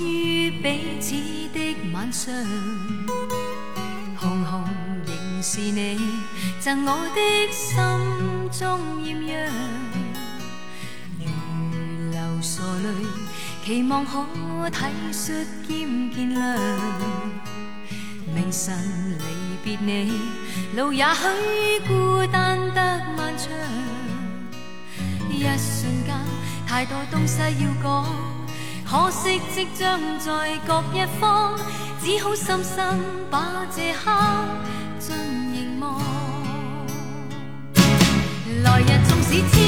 于彼此的晚上，红红仍是你赠我的心中艳阳，如流傻泪，期望可体恤兼见谅。明晨离别你，路也许孤单得漫长。一瞬间，太多东西要讲，可惜即将在各一方，只好深深把这刻尽凝望。来日纵使千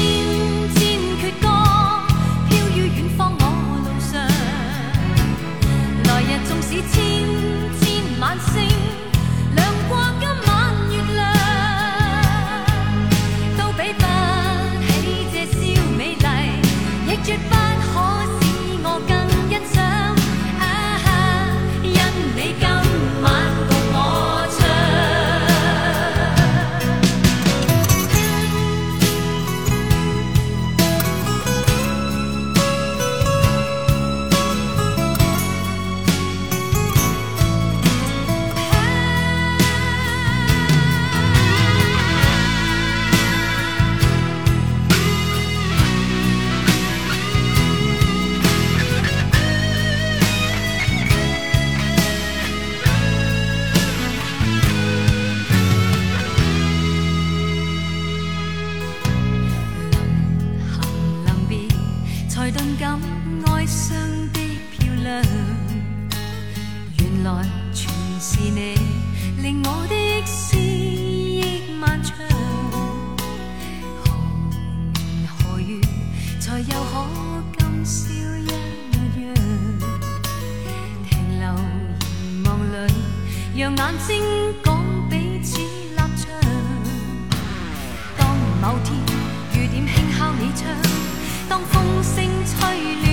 全是你，令我的思忆漫长。何年何月，才又可今宵一样？停留凝望里，让眼睛讲彼此立场。当某天雨点轻敲你窗，当风声吹乱